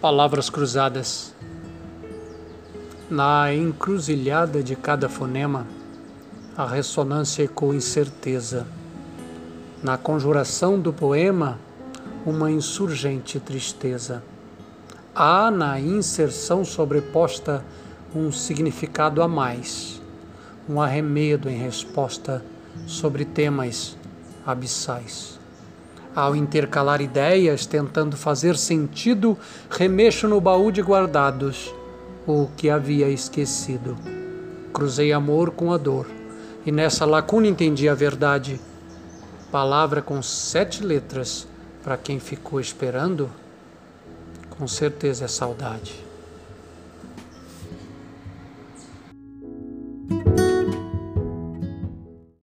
Palavras cruzadas. Na encruzilhada de cada fonema, a ressonância ecoa incerteza. Na conjuração do poema, uma insurgente tristeza. Há na inserção sobreposta um significado a mais, um arremedo em resposta sobre temas abissais. Ao intercalar ideias, tentando fazer sentido, remexo no baú de guardados o que havia esquecido. Cruzei amor com a dor, e nessa lacuna entendi a verdade. Palavra com sete letras, para quem ficou esperando, com certeza é saudade.